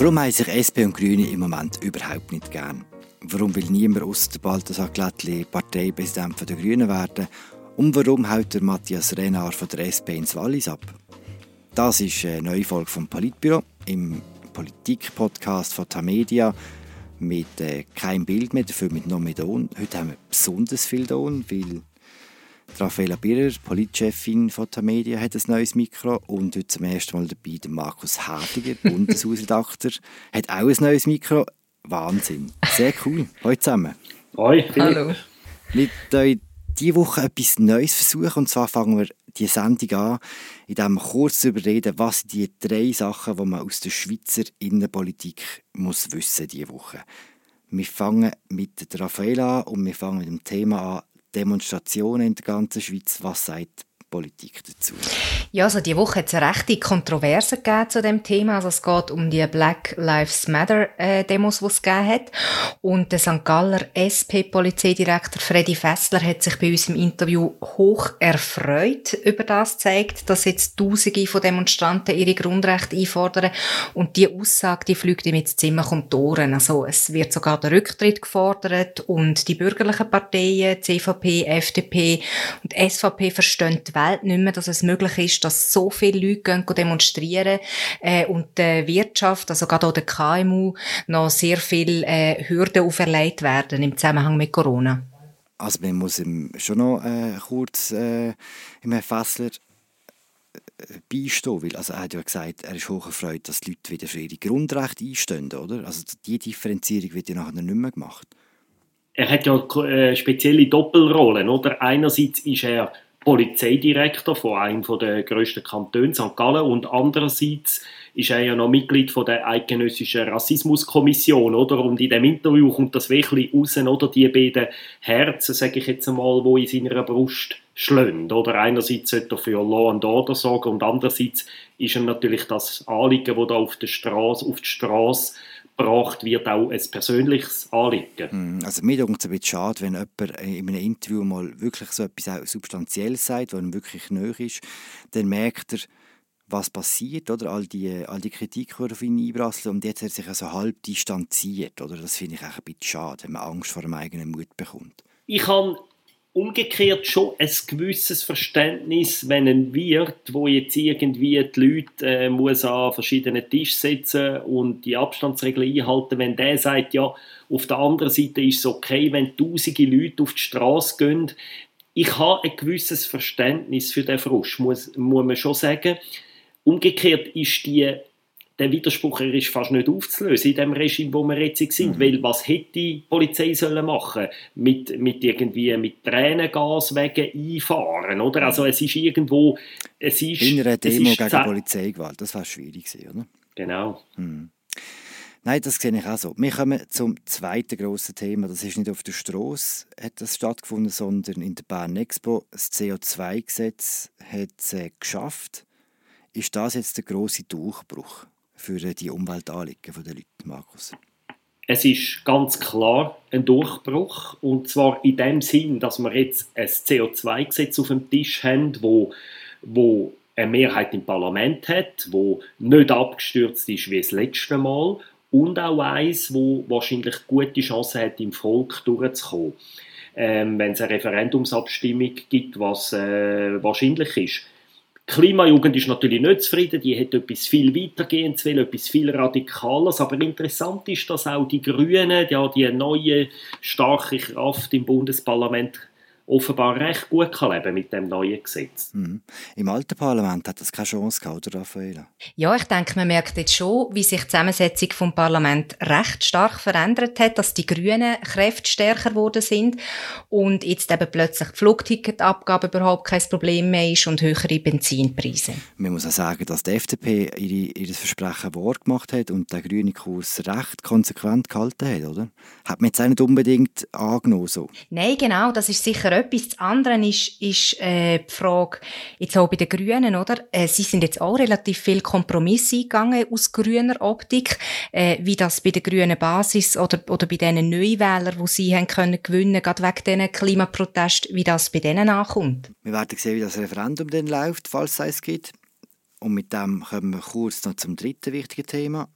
Warum haben sich SP und Grüne im Moment überhaupt nicht gern? Warum will niemand aus der Balthasar Glättli Parteipräsident der Grünen werden? Und warum haut der Matthias Renard von der SP ins Wallis ab? Das ist eine neue Folge vom Politbüro im Politik-Podcast von Tamedia mit äh, kein Bild mehr, dafür mit noch mehr Ton. Heute haben wir besonders viel Ton, weil Raffaella Birrer, Politchefin von Tamedia, hat ein neues Mikro und heute zum ersten Mal dabei der Markus Hartiger, Bundeshausredakteur, hat auch ein neues Mikro. Wahnsinn. Sehr cool. Hallo zusammen. Hoi, Hallo. Mit euch diese Woche etwas Neues versuchen und zwar fangen wir die Sendung an, in dem wir kurz darüber reden, was die drei Sachen, die man aus der Schweizer Innenpolitik muss wissen diese Woche. Wir fangen mit der Raffaella an und wir fangen mit dem Thema an, Demonstrationen in der ganzen Schweiz. Was sagt Politik dazu? Ja, also die Woche hat es eine rechte Kontroverse gegeben zu dem Thema. Also es geht um die Black Lives Matter äh, Demos, die es gegeben hat. Und der St. Galler SP-Polizeidirektor Freddy Fessler hat sich bei uns im Interview hoch erfreut über das zeigt, dass jetzt Tausende von Demonstranten ihre Grundrechte einfordern. Und die Aussage, die fliegt ihm jetzt ziemlich um die Ohren. Also es wird sogar der Rücktritt gefordert und die bürgerlichen Parteien, CVP, FDP und SVP verstehen die Welt nicht mehr, dass es möglich ist, dass so viele Leute gehen demonstrieren äh, und der Wirtschaft, also gerade auch der KMU, noch sehr viele äh, Hürden auferlegt werden im Zusammenhang mit Corona. Also man muss ihm schon noch äh, kurz äh, im Herrn Fessler äh, beistehen, weil also er hat ja gesagt, er ist hoch erfreut, dass die Leute wieder für ihre Grundrechte einstehen, oder? Also die Differenzierung wird ja nachher nicht mehr gemacht. Er hat ja äh, spezielle Doppelrollen, oder? Einerseits ist er Polizeidirektor von einem der grössten Kantone, St. Gallen, und andererseits ist er ja noch Mitglied von der Eidgenössischen Rassismuskommission, oder? Und in dem Interview kommt das wirklich raus, oder? Die beiden Herzen, sage ich jetzt einmal, wo in seiner Brust schlönd, oder? Einerseits sollte er für Law and Order sorgen und andererseits ist ihm natürlich das Anliegen, das da auf der Straße, auf die Straße gebracht wird, auch ein persönliches Anliegen. Hm, also mir denkt es ein bisschen schade, wenn jemand in einem Interview mal wirklich so etwas Substanzielles sagt, was ihm wirklich nöch ist, dann merkt er, was passiert, oder? All die, all die Kritik, die auf ihn einprasseln und jetzt hat er sich also halb distanziert, oder? Das finde ich auch ein bisschen schade, wenn man Angst vor dem eigenen Mut bekommt. Ich habe umgekehrt schon ein gewisses Verständnis, wenn ein Wirt, wo jetzt irgendwie die Leute äh, muss an verschiedenen Tisch setzen und die Abstandsregeln einhalten, wenn der sagt, ja, auf der anderen Seite ist es okay, wenn tausende Leute auf die Straße gehen. Ich habe ein gewisses Verständnis für den Frust, muss, muss man schon sagen. Umgekehrt ist die der Widerspruch ist fast nicht aufzulösen in dem Regime, wo wir jetzt sind. Mhm. Weil was hätte die Polizei sollen machen mit mit irgendwie mit Tränengas wegen einfahren, oder? Also es ist irgendwo es ist in einer Demo gegen Polizeigewalt, das war schwierig oder? Genau. Mhm. Nein, das sehe ich auch so. Wir kommen zum zweiten grossen Thema. Das ist nicht auf der Straße hat das stattgefunden, sondern in der Bern Expo. Das CO2-Gesetz hat es äh, geschafft. Ist das jetzt der große Durchbruch? Für die Umweltanliegen der Leute, Markus? Es ist ganz klar ein Durchbruch und zwar in dem Sinn, dass wir jetzt ein CO2-Gesetz auf dem Tisch haben, wo, wo eine Mehrheit im Parlament hat, wo nicht abgestürzt ist wie das letzte Mal und auch eins, wo wahrscheinlich gute Chancen hat, im Volk durchzukommen, ähm, wenn es eine Referendumsabstimmung gibt, was äh, wahrscheinlich ist. Klimajugend ist natürlich nicht zufrieden, die hat etwas viel weitergehendes will, etwas viel Radikales, aber interessant ist, dass auch die Grünen, ja, die neue starke Kraft im Bundesparlament offenbar recht gut kann leben mit dem neuen Gesetz. Mhm. Im alten Parlament hat das keine Chance gehabt, oder Raffaella? Ja, ich denke, man merkt jetzt schon, wie sich die Zusammensetzung vom Parlament recht stark verändert hat, dass die Grünen kräftstärker geworden sind und jetzt eben plötzlich die Flugticketabgabe überhaupt kein Problem mehr ist und höhere Benzinpreise. Man muss auch sagen, dass die FDP ihre, ihr Versprechen wahr gemacht hat und der grüne Kurs recht konsequent gehalten hat, oder? Hat man jetzt auch nicht unbedingt angenommen so? Nein, genau, das ist sicher etwas. Das andere ist, ist äh, die Frage, jetzt auch bei den Grünen, oder? Äh, sie sind jetzt auch relativ viel Kompromisse eingegangen aus grüner Optik, äh, wie das bei der grünen Basis oder, oder bei diesen Neuwählern, die sie haben können gewinnen, gerade wegen diesen Klimaprotesten, wie das bei denen ankommt. Wir werden sehen, wie das Referendum dann läuft, falls es gibt. Und mit dem kommen wir kurz noch zum dritten wichtigen Thema.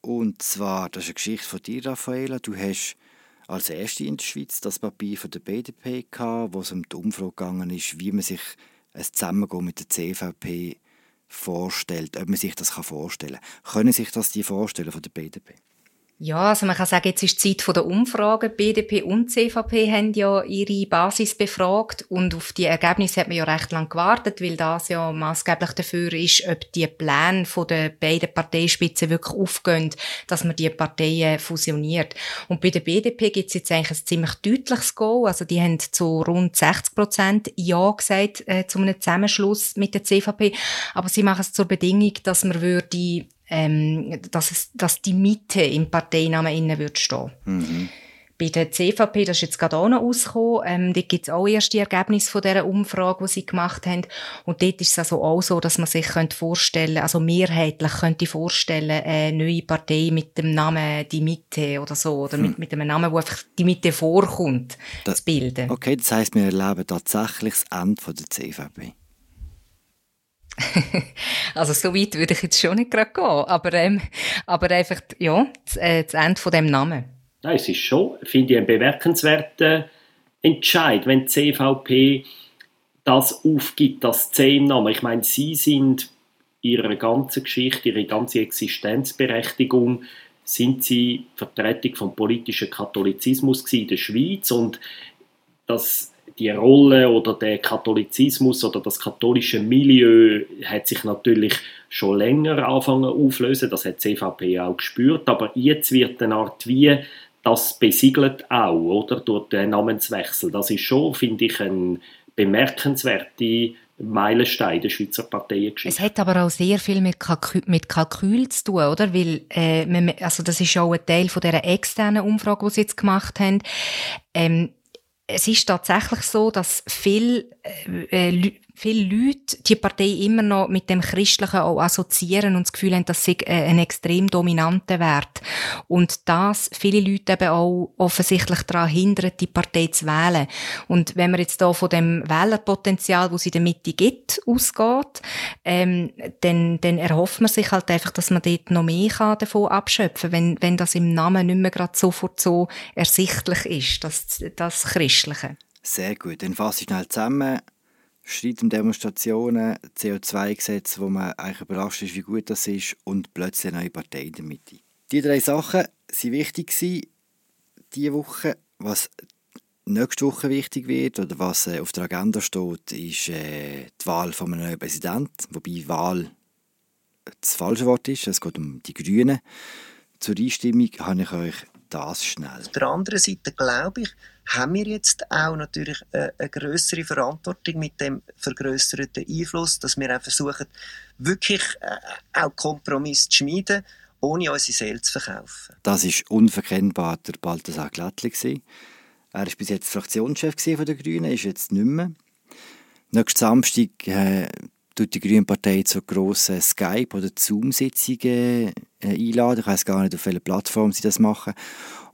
Und zwar, das ist eine Geschichte von dir, Raffaella. Du hast als Erste in der Schweiz das Papier von der BDP gehabt, wo es um die Umfrage gegangen ist, wie man sich ein Zusammengehen mit der CVP vorstellt, ob man sich das vorstellen kann. Können sich das die vorstellen von der BDP? Ja, also man kann sagen, jetzt ist die Zeit der Umfragen. BDP und CVP haben ja ihre Basis befragt und auf die Ergebnisse hat man ja recht lang gewartet, weil das ja maßgeblich dafür ist, ob die Pläne von den beiden Parteispitzen wirklich aufgehen, dass man die Parteien fusioniert. Und bei der BDP gibt es jetzt eigentlich ein ziemlich deutliches Go. Also die haben zu rund 60 Prozent Ja gesagt äh, zu einem Zusammenschluss mit der CVP, aber sie machen es zur Bedingung, dass man würde ähm, dass, es, dass die Mitte im Parteinamen innen wird stehen. Mhm. Bei der CVP, das ist jetzt gerade auch noch rausgekommen, ähm, dort gibt es auch erste Ergebnisse von dieser Umfrage, die sie gemacht haben. Und dort ist es also auch so, dass man sich könnte vorstellen, also mehrheitlich könnte vorstellen, eine neue Partei mit dem Namen Die Mitte oder so, oder hm. mit, mit einem Namen, wo einfach die Mitte vorkommt, das, zu bilden. Okay, das heisst, wir erleben tatsächlich das Ende von der CVP. also so weit würde ich jetzt schon nicht gerade gehen, aber, ähm, aber einfach, ja, das, äh, das Ende von dem Namen. Nein, es ist schon, finde ich, ein bemerkenswerter Entscheid, wenn die CVP das aufgibt, das C im Namen. Ich meine, sie sind ihre ganze Geschichte, ihre ganze Existenzberechtigung, sind sie Vertretung vom politischen Katholizismus in der Schweiz und das die Rolle oder der Katholizismus oder das katholische Milieu hat sich natürlich schon länger anfangen auflösen. Das hat die CVP auch gespürt. Aber jetzt wird eine Art wie das besiegelt auch, oder? Durch den Namenswechsel. Das ist schon, finde ich, ein bemerkenswerter Meilenstein der Schweizer Parteiengeschichte. Es hat aber auch sehr viel mit, Kalkül, mit Kalkül zu tun, oder? Weil, äh, also das ist auch ein Teil von dieser externen Umfrage, die sie jetzt gemacht haben. Ähm, es ist tatsächlich so, dass viel äh, äh viele Leute die Partei immer noch mit dem Christlichen auch assoziieren und das Gefühl haben, dass sie äh, ein extrem dominanter Wert. Und das viele Leute eben auch offensichtlich daran hindern, die Partei zu wählen. Und wenn man jetzt da von dem Wählerpotenzial, wo sie in der Mitte gibt, ausgeht, ähm, dann, dann erhofft man sich halt einfach, dass man dort noch mehr davon abschöpfen kann, wenn, wenn das im Namen nicht mehr gerade sofort so ersichtlich ist, das, das Christliche. Sehr gut. Dann fasse ich schnell zusammen. Streit um Demonstrationen, CO2-Gesetz, wo man eigentlich überrascht ist, wie gut das ist, und plötzlich eine neue Partei in der Mitte. Die drei Sachen waren wichtig diese Woche. Was nächste Woche wichtig wird oder was äh, auf der Agenda steht, ist äh, die Wahl von einem neuen Präsidenten, wobei Wahl das falsche Wort ist. Es geht um die Grünen. Zur Einstimmung habe ich euch das schnell. Auf der anderen Seite glaube ich, haben wir jetzt auch natürlich eine, eine größere Verantwortung mit dem vergrößerten Einfluss, dass wir auch versuchen, wirklich äh, auch Kompromiss zu schmieden, ohne unsere Seele zu verkaufen. Das ist unverkennbar der Balthasar Glättli. Er war bis jetzt Fraktionschef der Grünen, ist jetzt nicht mehr. Nächsten Samstag äh, tut die Grüne Partei zu grossen Skype- oder Zoom-Sitzungen äh, einladen. Ich weiß gar nicht, auf welcher Plattform sie das machen.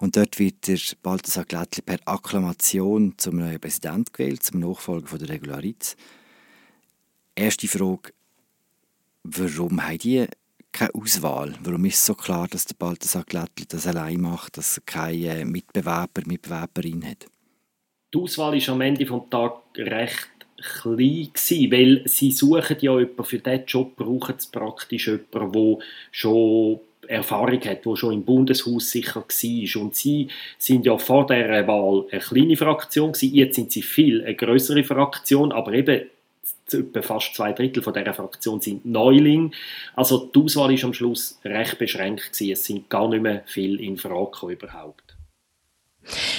Und dort wird der Balthasar Glättli per Akklamation zum neuen Präsident gewählt, zum Nachfolger der Regularitz. Erste Frage, warum haben die keine Auswahl? Warum ist es so klar, dass der Balthasar Glättli das allein macht, dass er keine Mitbewerber, Mitbewerberin hat? Die Auswahl ist am Ende des Tages recht klein gewesen, weil sie suchen ja jemanden, für diesen Job brauchen sie praktisch jemanden, der schon Erfahrung hat, der schon im Bundeshaus sicher war. Und sie sind ja vor der Wahl eine kleine Fraktion gewesen. Jetzt sind sie viel eine größere Fraktion, aber eben fast zwei Drittel von dieser Fraktion sind Neuling. Also die Auswahl ist am Schluss recht beschränkt. Es sind gar nicht mehr viel in Frage überhaupt.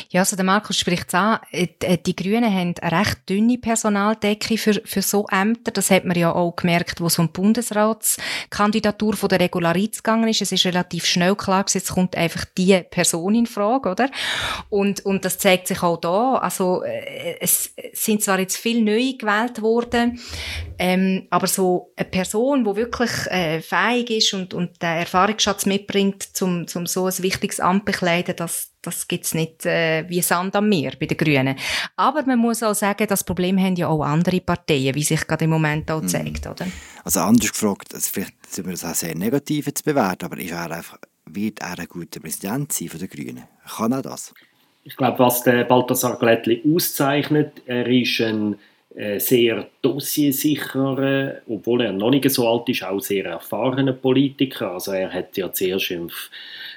Ja, also der Markus spricht es an. Äh, äh, die Grünen haben eine recht dünne Personaldecke für, für so Ämter. Das hat man ja auch gemerkt, wo so eine Bundesratskandidatur von der Regularitz gegangen ist. Es ist relativ schnell klar jetzt kommt einfach die Person in Frage, oder? Und, und das zeigt sich auch da. Also, äh, es sind zwar jetzt viel neu gewählt worden, ähm, aber so eine Person, die wirklich äh, fähig ist und, und den Erfahrungsschatz mitbringt, zum, zum so ein wichtiges Amt bekleiden, das, das gibt's nicht äh, wie Sand am Meer bei den Grünen. Aber man muss auch sagen, das Problem haben ja auch andere Parteien, wie sich gerade im Moment auch mhm. zeigt, oder? Also anders gefragt, also vielleicht sind wir das auch sehr negativ zu bewerten, aber ist er einfach wird er ein guter Präsident sein von den Grünen? Kann er das? Ich glaube, was der Balthasar Glättli auszeichnet, er ist ein sehr dossiersicherer, obwohl er noch nicht so alt ist, auch sehr erfahrener Politiker. Also er hat ja zuerst in,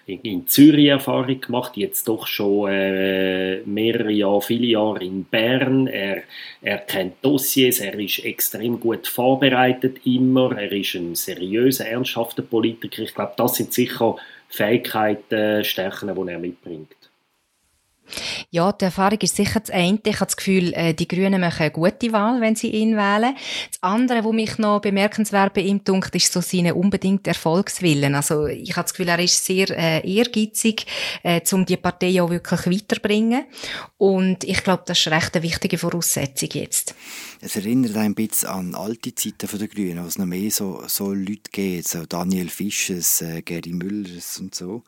in Zürich Erfahrung gemacht, jetzt doch schon äh, mehrere Jahre, viele Jahre in Bern. Er, er kennt Dossiers, er ist extrem gut vorbereitet immer, er ist ein seriöser, ernsthafter Politiker. Ich glaube, das sind sicher Fähigkeiten, Stärken, die er mitbringt. Ja, die Erfahrung ist sicher das eine. Ich habe das Gefühl, äh, die Grünen machen eine gute Wahl, wenn sie ihn wählen. Das andere, was mich noch bemerkenswert bei ihm dunkt, ist so seine unbedingte Erfolgswillen. Also ich habe das Gefühl, er ist sehr äh, ehrgeizig, äh, um die Partei auch wirklich weiterbringen. Und ich glaube, das ist recht eine wichtige Voraussetzung jetzt. Es erinnert ein bisschen an alte Zeiten der Grünen, wo es noch mehr so, so Leute gibt, so Daniel Fisches, äh, Geri Müllers und so,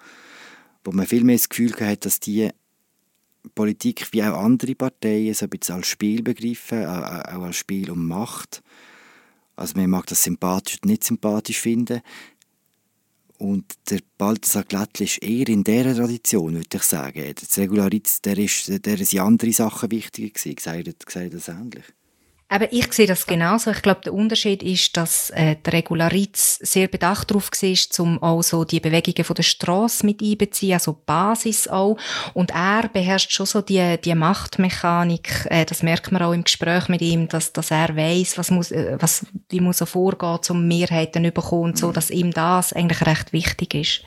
wo man viel mehr das Gefühl hat, dass die Politik wie auch andere Parteien so ein bisschen als Spiel begreifen, auch als Spiel um Macht. Also man mag das sympathisch oder nicht sympathisch finden. Und der Balthasar Glättli ist eher in dieser Tradition, würde ich sagen. Der Regularitz, der ist, der sind andere Sachen wichtiger gewesen, gesagt, gesagt das ähnlich. Aber ich sehe das genauso. Ich glaube, der Unterschied ist, dass äh, der Regularitz sehr bedacht darauf war, um auch so die Bewegungen von der Straße mit einbeziehen, also Basis auch. Und er beherrscht schon so die, die Machtmechanik. Äh, das merkt man auch im Gespräch mit ihm, dass, dass er weiß, was muss, äh, was, wie muss er vorgehen, um Mehrheiten zu bekommen, so, dass ihm das eigentlich recht wichtig ist.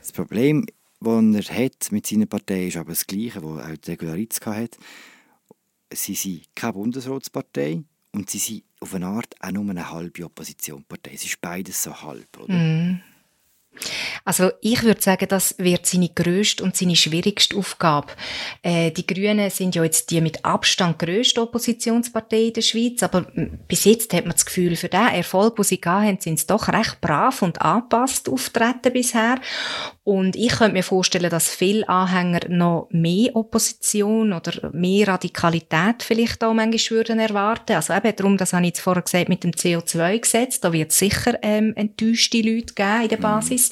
Das Problem, das er hat mit seiner Partei, ist aber das Gleiche, das auch der Regularitz hatte sie sind keine Bundesratspartei und sie sind auf eine Art auch nur eine halbe Oppositionspartei. Es ist beides so halb, oder? Mm. Also ich würde sagen, das wird seine grösste und seine schwierigste Aufgabe. Äh, die Grünen sind ja jetzt die mit Abstand grösste Oppositionspartei in der Schweiz, aber bis jetzt hat man das Gefühl, für den Erfolg, den sie hatten, sind sie doch recht brav und angepasst auftreten bisher. Und ich könnte mir vorstellen, dass viele Anhänger noch mehr Opposition oder mehr Radikalität vielleicht auch manchmal würden erwarten. Also eben darum, das habe ich jetzt vorher gesagt, mit dem CO2-Gesetz, da wird es sicher ähm, enttäuschte Leute geben in der mhm. Basis.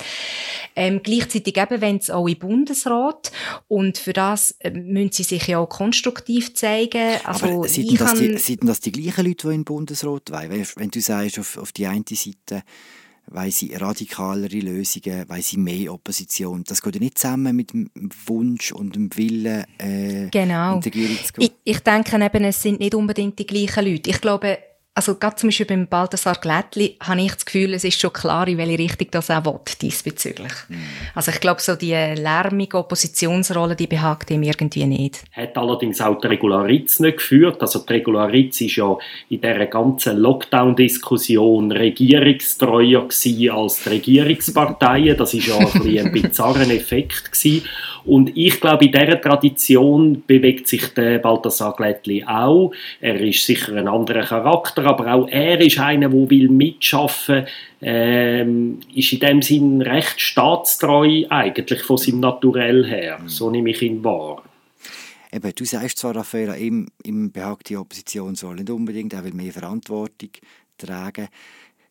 Ähm, gleichzeitig eben, wenn es auch im Bundesrat und für das äh, müssen sie sich ja auch konstruktiv zeigen. Also, Aber sind das, die, sind das die gleichen Leute, die im Bundesrat wollen? Wenn, du sagst, auf, auf die eine Seite weil sie radikalere Lösungen, weil sie mehr Opposition. Das geht ja nicht zusammen mit dem Wunsch und dem Willen, äh, genau. in die zu gehen. Ich, ich denke eben, es sind nicht unbedingt die gleichen Leute. Ich glaube, also gerade zum Beispiel beim Balthasar Glättli habe ich das Gefühl, es ist schon klar, in welche Richtung das auch will, diesbezüglich. Mm. Also ich glaube, so die lärmige Oppositionsrolle, die behagt ihm irgendwie nicht. Hat allerdings auch die Regularitz nicht geführt. Also die Regularitz ist ja in dieser ganzen Lockdown-Diskussion regierungstreuer gewesen als die Regierungsparteien. Das ist ja ein, ein bizarrer Effekt gewesen. Und ich glaube, in dieser Tradition bewegt sich der Balthasar Glättli auch. Er ist sicher ein anderer Charakter, aber auch er ist einer, der will mitschaffen ähm, ist in dem Sinn recht staatstreu eigentlich von seinem Naturell her. Mhm. So nehme ich ihn wahr. Eben, du sagst zwar, Raphael, ihm, ihm behagt die Opposition soll nicht unbedingt, er will mehr Verantwortung tragen.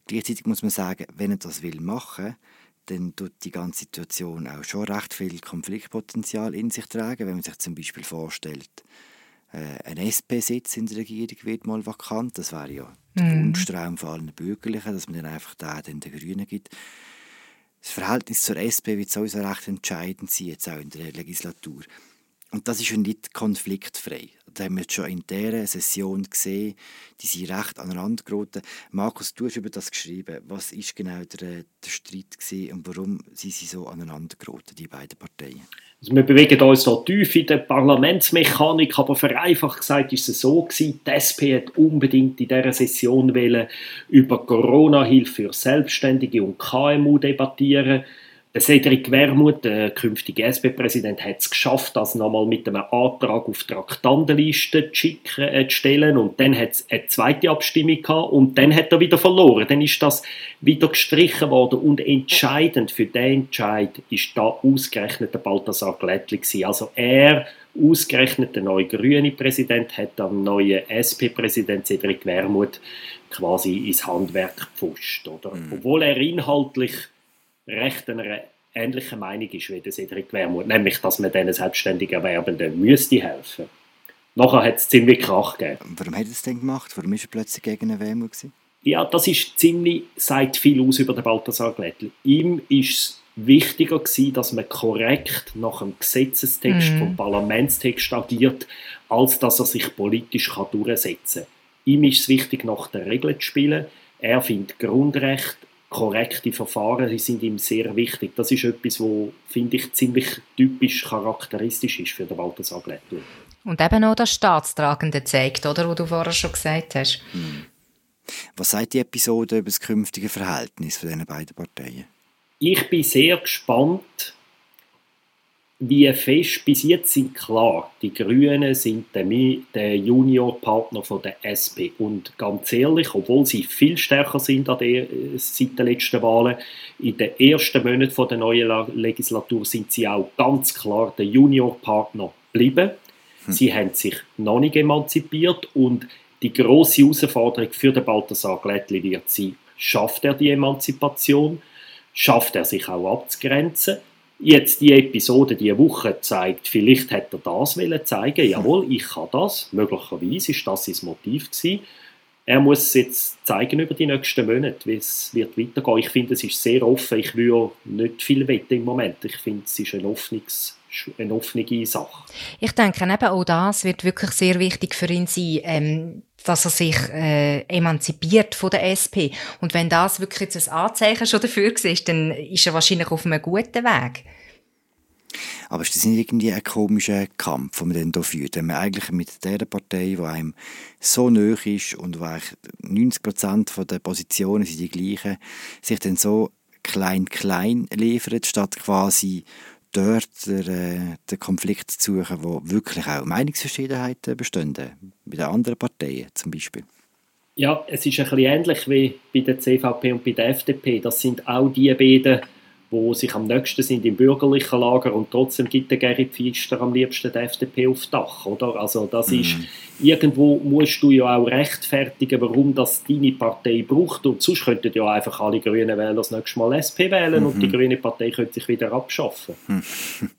Gleichzeitig muss man sagen, wenn er das will machen dann tut die ganze Situation auch schon recht viel Konfliktpotenzial in sich tragen, wenn man sich zum Beispiel vorstellt, äh, ein SP-Sitz in der Regierung wird mal vakant, das wäre ja der mm. Wunschtraum von allen Bürgerlichen, dass man dann einfach den, den Grünen gibt. Das Verhältnis zur SP wird sowieso recht entscheidend sein, jetzt auch in der Legislatur. Und das ist ja nicht konfliktfrei. Das haben wir schon in dieser Session gesehen. Die sind recht aneinander geraten. Markus, du hast über das geschrieben. Was war genau der, der Streit gewesen und warum sind sie so aneinander geraten, die beiden Parteien? Also wir bewegen uns da tief in der Parlamentsmechanik, aber vereinfacht gesagt ist es so gewesen, die SP hat unbedingt in dieser Session über Corona-Hilfe für Selbstständige und KMU debattieren der Cedric Wermuth, der künftige SP-Präsident, hat es geschafft, das nochmal mit einem Antrag auf die Traktandenliste zu, schicken, äh, zu stellen. Und dann hat es eine zweite Abstimmung gehabt und dann hat er wieder verloren. Dann ist das wieder gestrichen worden und entscheidend für den Entscheid ist da ausgerechnet der Balthasar Glättli gewesen. Also er, ausgerechnet der neue grüne Präsident, hat am neuen SP-Präsident Cedric Wermuth quasi ins Handwerk gepfuscht. Oder? Mhm. Obwohl er inhaltlich recht einer ähnlicher Meinung ist wie der Cedric Wermuth, nämlich, dass man diesen selbstständig Erwerbenden müsste helfen. Nachher hat es ziemlich Krach gegeben. Warum hat er es denn gemacht? Warum war er plötzlich gegen einen Wermuth? Ja, das ist ziemlich, sagt viel aus über den Balthasar Glättli. Ihm ist es wichtiger gewesen, dass man korrekt nach dem Gesetzestext mhm. vom Parlamentstext agiert, als dass er sich politisch kann durchsetzen kann. Ihm ist es wichtig, nach den Regeln zu spielen. Er findet Grundrecht, korrekte Verfahren die sind ihm sehr wichtig. Das ist etwas, wo finde ich ziemlich typisch charakteristisch ist für den Balthasar Glättli. Und eben auch das Staatstragende zeigt, oder, wo du vorher schon gesagt hast. Hm. Was sagt die Episode über das künftige Verhältnis von diesen beiden Parteien? Ich bin sehr gespannt, wie fest bis jetzt sind klar, die Grünen sind der, der Juniorpartner von der SP und ganz ehrlich, obwohl sie viel stärker sind an der, seit den letzten Wahlen, in den ersten Monaten der neuen Legislatur sind sie auch ganz klar der Juniorpartner geblieben. Hm. Sie haben sich noch nicht emanzipiert und die große Herausforderung für den Balthasar Glättli wird sein, schafft er die Emanzipation, schafft er sich auch abzugrenzen jetzt die Episode diese Woche zeigt, vielleicht hätte er das wollen zeigen, jawohl, ich kann das, möglicherweise ist das sein Motiv gewesen. Er muss es jetzt zeigen über die nächsten Monate, wie es wird weitergehen. Ich finde, es ist sehr offen. Ich würde nicht viel wetten im Moment. Ich finde, es ist ein offenes eine offene Sache. Ich denke, eben auch das wird wirklich sehr wichtig für ihn sein, ähm, dass er sich äh, emanzipiert von der SP. Und wenn das wirklich jetzt ein Anzeichen schon dafür ist, dann ist er wahrscheinlich auf einem guten Weg. Aber ist das nicht irgendwie ein komischer Kampf, den man dann hier führt? Wenn man eigentlich mit der Partei, die einem so nahe ist und wo eigentlich 90% der Positionen sind die gleichen, sich dann so klein-klein liefert, statt quasi dort der, äh, den Konflikt zu suchen, wo wirklich auch Meinungsverschiedenheiten bestehen, bei den anderen Parteien zum Beispiel. Ja, es ist ein bisschen ähnlich wie bei der CVP und bei der FDP. Das sind auch die beiden wo sich am nächsten sind im bürgerlichen Lager und trotzdem gibt der Gerrit Pfister am liebsten die FDP auf Dach, oder? Also das mhm. ist, irgendwo musst du ja auch rechtfertigen, warum das deine Partei braucht und sonst könnten ja einfach alle grünen Wähler das nächste Mal SP wählen mhm. und die mhm. grüne Partei könnte sich wieder abschaffen. Mhm.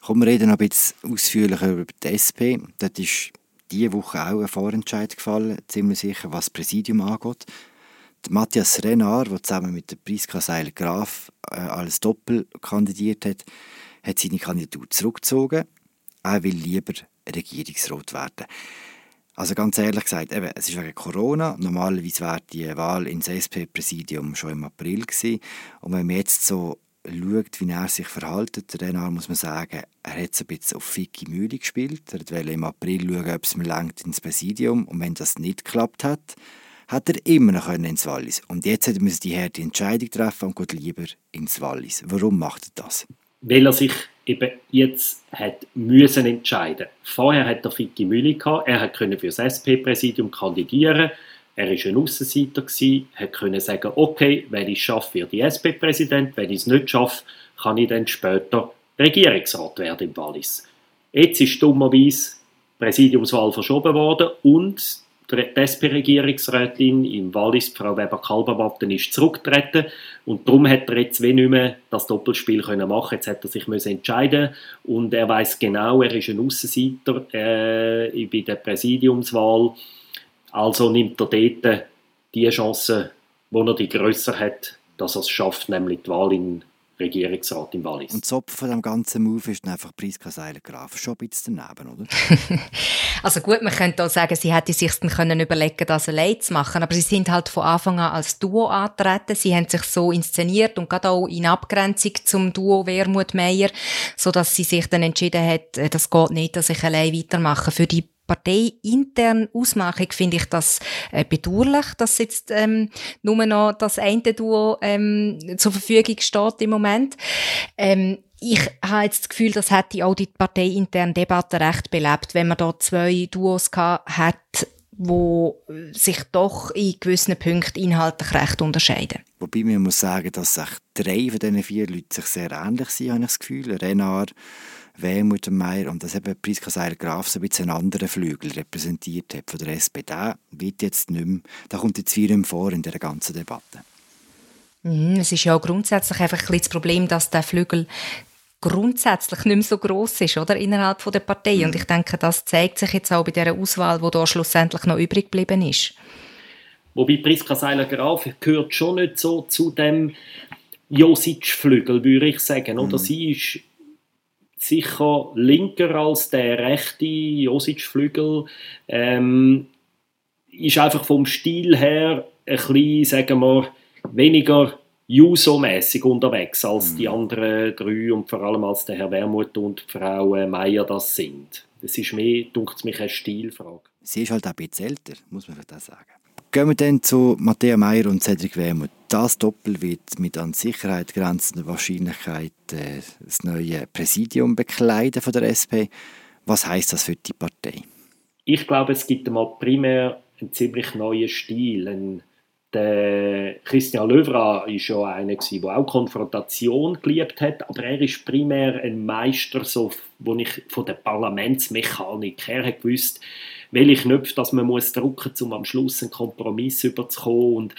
Kommen wir reden noch ein bisschen ausführlicher über die SP. Dort ist diese Woche auch ein Vorentscheid gefallen, ziemlich sicher, was das Präsidium angeht. Matthias Renard, der zusammen mit der Priska Seiler-Graf äh, als Doppel kandidiert hat, hat seine Kandidatur zurückgezogen. Er will lieber Regierungsrat werden. Also ganz ehrlich gesagt, eben, es ist wegen Corona. Normalerweise wäre die Wahl ins SP-Präsidium schon im April gewesen. Und wenn man jetzt so schaut, wie er sich verhält, Renard, muss man sagen, er hat es ein bisschen auf Ficky Mühle gespielt. Er wollte im April schauen, ob es mir langt ins Präsidium. Und wenn das nicht geklappt hat, hat er immer noch ins Wallis. Und jetzt hat er die harte Entscheidung treffen und geht lieber ins Wallis. Warum macht er das? Weil er sich eben jetzt hat müssen entscheiden. Vorher hat er Ficky Mülli gehabt, er hat können für das SP-Präsidium kandidieren. Er war ein Aussenseiter, hat können sagen, okay, wenn ich es schaffe, werde ich SP-Präsident, wenn ich es nicht schaffe, kann ich dann später Regierungsrat werden im Wallis. Jetzt ist dummerweise die Präsidiumswahl verschoben worden und die SP-Regierungsrätin im Wallis, Frau Weber-Kalberwatten, ist zurückgetreten und darum hat er jetzt wie nicht mehr das Doppelspiel können machen. Jetzt hat er sich entscheiden und er weiß genau, er ist ein Aussenseiter äh, bei der Präsidiumswahl. Also nimmt er dort die Chance, wo er die grösser hat, dass er es schafft, nämlich die Wahl in Regierungsrat im Wallis. Und das Opfer von dem ganzen Move ist dann einfach Priska Seiler-Graf. Schon ein bisschen daneben, oder? also gut, man könnte auch sagen, sie hätte sich dann können überlegen das allein zu machen, aber sie sind halt von Anfang an als Duo antreten. Sie haben sich so inszeniert und gerade auch in Abgrenzung zum Duo Wermut-Meyer, sodass sie sich dann entschieden hat, äh, das geht nicht, dass ich allein weitermache. Für die parteiintern Ausmachung finde ich das äh, bedauerlich, dass jetzt ähm, nur noch das eine Duo ähm, zur Verfügung steht im Moment. Ähm, ich habe jetzt das Gefühl, das hätte auch die parteiinterne Debatte recht belebt, wenn man da zwei Duos hat, wo sich doch in gewissen Punkten inhaltlich recht unterscheiden. Wobei man muss sagen, dass sich drei von diesen vier Leuten sich sehr ähnlich sind, habe ich das Gefühl. Renard, Wehmut Meier und dass eben Priska Seiler-Graf so ein bisschen einen anderen Flügel repräsentiert hat von der SPD, wird jetzt nicht mehr, da kommt jetzt wieder vor in der ganzen Debatte. Mhm, es ist ja auch grundsätzlich einfach ein bisschen das Problem, dass der Flügel grundsätzlich nicht mehr so groß ist, oder, innerhalb von der Partei. Mhm. Und ich denke, das zeigt sich jetzt auch bei der Auswahl, die da schlussendlich noch übrig geblieben ist. Wobei Priska Seiler-Graf gehört schon nicht so zu dem Josic-Flügel, würde ich sagen. Oder? Mhm. Sie ist sicher linker als der rechte Josic-Flügel. Ähm, ist einfach vom Stil her ein bisschen, sagen wir, weniger Juso-mässig unterwegs als mhm. die anderen drei und vor allem als der Herr Wermuth und Frau äh, Meier das sind. Das ist mehr, dunkt mich, eine Stilfrage. Sie ist halt auch ein bisschen älter, muss man das sagen. Gehen wir dann zu Matthäa Meier und Cedric Wermuth. Das Doppel wird mit an Sicherheit grenzender Wahrscheinlichkeit äh, das neue Präsidium bekleiden von der SP. Was heißt das für die Partei? Ich glaube, es gibt einmal primär einen ziemlich neuen Stil. Ein, der Christian Löwra ist ja einer, der auch Konfrontation geliebt hat, aber er ist primär ein Meister so, wo ich von der Parlamentsmechanik her gewusst, welche Knöpfe dass man muss drücken muss, um am Schluss einen Kompromiss überzukommen und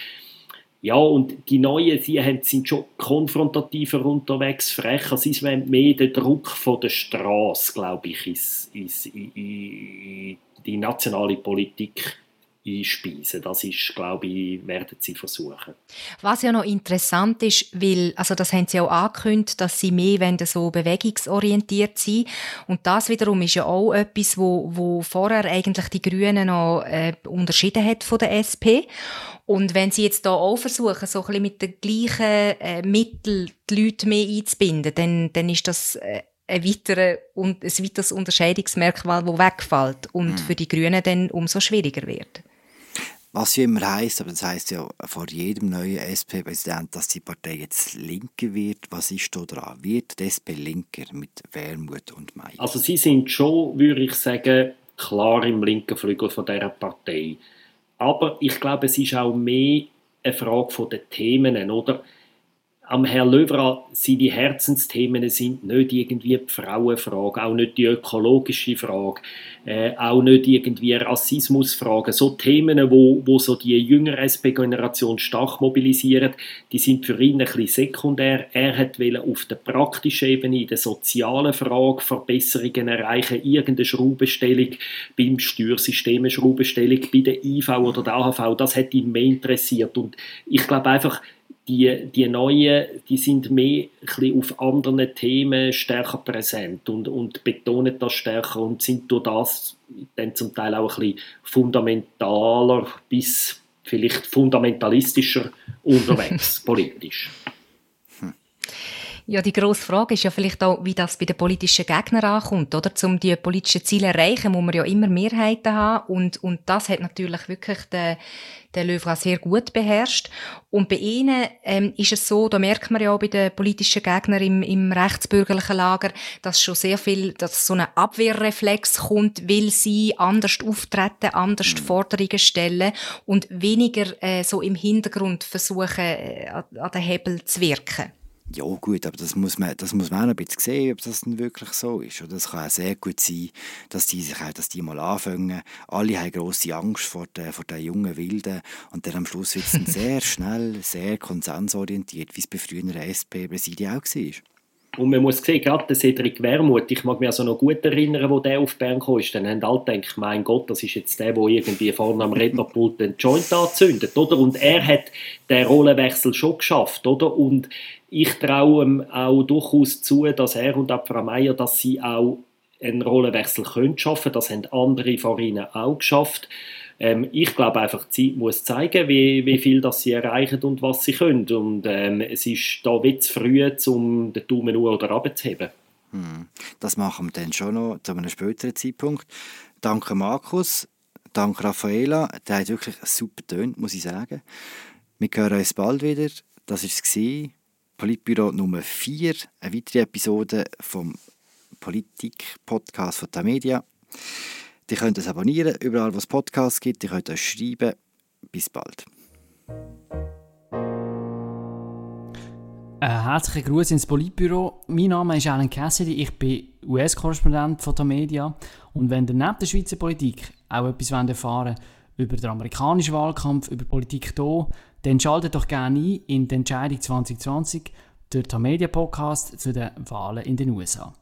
ja, und die Neuen, sie sind schon konfrontativer unterwegs, frecher. Sie wollen mehr den Druck von der Straße, glaube ich, ins, in, in die nationale Politik einspeisen. Das ist, glaube ich, werden sie versuchen. Was ja noch interessant ist, weil, also das haben sie auch angekündigt, dass sie mehr wollen, so bewegungsorientiert sind. Und das wiederum ist ja auch etwas, wo, wo vorher eigentlich die Grünen noch äh, unterschieden hat von der SP. Und wenn sie jetzt da auch versuchen, so ein bisschen mit den gleichen äh, Mitteln die Leute mehr einzubinden, dann, dann ist das äh, ein, weiterer, ein weiteres Unterscheidungsmerkmal, das wegfällt und mhm. für die Grünen dann umso schwieriger wird. Was ja immer heißt, aber das heißt ja vor jedem neuen SP-Präsident, dass die Partei jetzt linker wird. Was ist da dran? Wird die SP linker mit Wermut und May? Also sie sind schon, würde ich sagen, klar im linken Flügel von dieser Partei. Aber ich glaube, es ist auch mehr eine Frage der Themen, oder? Am Herrn Löwra seine Herzensthemen sind nicht irgendwie die Frauenfrage, auch nicht die ökologische Frage, äh, auch nicht irgendwie Rassismusfragen. So Themen, wo, wo so die jüngere SP-Generation stark mobilisieren, die sind für ihn ein bisschen sekundär. Er hat auf der praktischen Ebene, in der sozialen Frage Verbesserungen erreichen, irgendeine Schraubenstellung beim Steuersystem, eine Schraubenstellung bei der IV oder der AHV, das hat ihn mehr interessiert. Und ich glaube einfach, die, die Neuen, die sind mehr ein auf anderen Themen stärker präsent und, und betonen das stärker und sind durch das dann zum Teil auch ein bisschen fundamentaler bis vielleicht fundamentalistischer unterwegs, politisch. Ja, die grosse Frage ist ja vielleicht auch, wie das bei den politischen Gegnern ankommt, oder? Um die politischen Ziele zu erreichen, muss man ja immer Mehrheiten haben und, und das hat natürlich wirklich der, der Löwra sehr gut beherrscht. Und bei ihnen ähm, ist es so, da merkt man ja auch bei den politischen Gegnern im, im rechtsbürgerlichen Lager, dass schon sehr viel, dass so ein Abwehrreflex kommt, weil sie anders auftreten, anders mhm. Forderungen stellen und weniger äh, so im Hintergrund versuchen, äh, an, an den Hebel zu wirken. Ja gut, aber das muss man, das muss man auch ein bisschen sehen, ob das denn wirklich so ist. Oder es kann auch sehr gut sein, dass die sich auch, dass die mal anfangen. Alle haben große Angst vor den, vor den jungen Wilden und dann am Schluss wird es sehr schnell, sehr konsensorientiert, wie es bei früheren SP-Präsidien auch war. Und man muss sehen, gerade der Cedric Wermuth, ich mag mich also noch gut erinnern, wo der auf Bern kam, dann haben alle gedacht, mein Gott, das ist jetzt der, der irgendwie vorne am Rednerpult den Joint anzündet, oder? Und er hat den Rollenwechsel schon geschafft, oder? Und ich traue ihm auch durchaus zu, dass er und auch Frau Meier, dass sie auch einen Rollenwechsel können schaffen. Das haben andere vor ihnen auch geschafft. Ähm, ich glaube einfach, die Zeit muss zeigen, wie, wie viel das sie erreichen und was sie können. Und ähm, es ist da wie zu früh, um den Daumen hoch oder runterzuheben. Hm. Das machen wir dann schon noch zu einem späteren Zeitpunkt. Danke Markus, danke Raffaela. Der hat wirklich super tönt, muss ich sagen. Wir hören uns bald wieder. Das war es. Politbüro Nummer 4, eine weitere Episode vom Politik-Podcast von der Media. Ihr könnt es abonnieren, überall wo es Podcasts gibt. Ihr könnt euch schreiben. Bis bald. Ein herzlichen Gruß ins Politbüro. Mein Name ist Alan Cassidy, ich bin US-Korrespondent von der Media. Und wenn ihr neben der Schweizer Politik auch etwas erfahren wollt über den amerikanischen Wahlkampf, über Politik hier, dann schaltet doch gerne ein in die Entscheidung 2020, der Media Podcast zu den Wahlen in den USA.